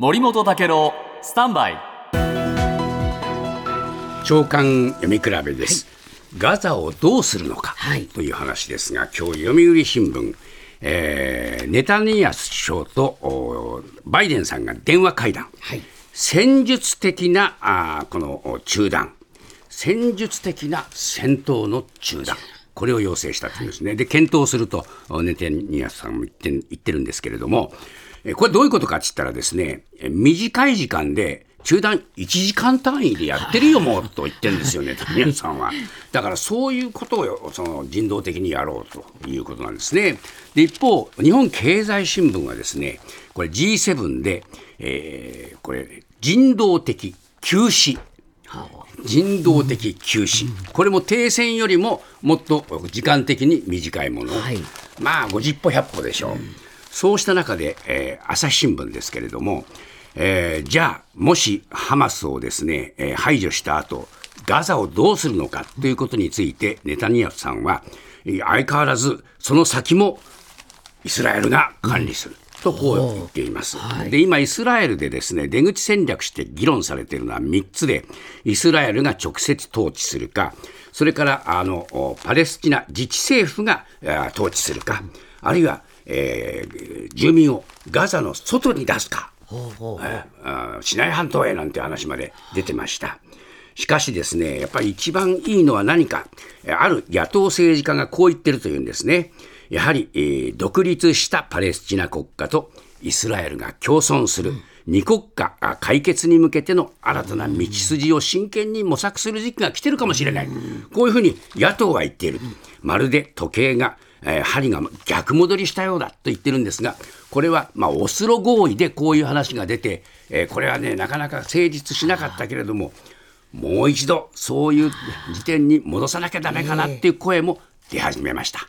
森本武郎スタンバイ。長官読み比べです、ガザをどうするのかはい。という話ですが、今日読売新聞、えーネタニヤフ首相とおバイデンさんが電話会談、はい。戦術的なあーこのお中断、戦術的な戦闘の中断、これを要請したというんですね、で検討するとおネタニヤフさんも言って言ってるんですけれども、えこれどういうことかって言ったらですね、え短い時間で中断1時間単位でやってるよ、もうと言ってるんですよね、ネタニヤフさんは。だからそういうことをその人道的にやろうということなんですね。で一方、日本経済新聞はですね、これ G7 で、えーこれ人道的休止。人道的休止、これも停戦よりももっと時間的に短いもの、はいまあ50歩100歩でしょう、そうした中で、えー朝日新聞ですけれども、えーじゃあもしハマスをですね、えー排除した後ガザをどうするのかということについてネタニヤフさんは相変わらずその先もイスラエルが管理する。とこう言っています、で今、イスラエルでですね出口戦略して議論されているのは3つで、イスラエルが直接統治するか、それからあのおパレスチナ自治政府があ統治するか、あるいは、えー住民をガザの外に出すか、えーあーシナイ半島へなんて話まで出てました。しかしですね、やっぱり一番いいのは何か、えーある野党政治家がこう言ってるというんですね。やはり、えー独立したパレスチナ国家とイスラエルが共存する二国家あ解決に向けての新たな道筋を真剣に模索する時期が来てるかもしれない。こういうふうに野党は言っている。まるで時計が、えー針が逆戻りしたようだと言ってるんですが、これは、まあ、オスロ合意でこういう話が出て、えーこれはね、なかなか成立しなかったけれども、もう一度そういう時点に戻さなきゃダメかなっていう声も出始めました。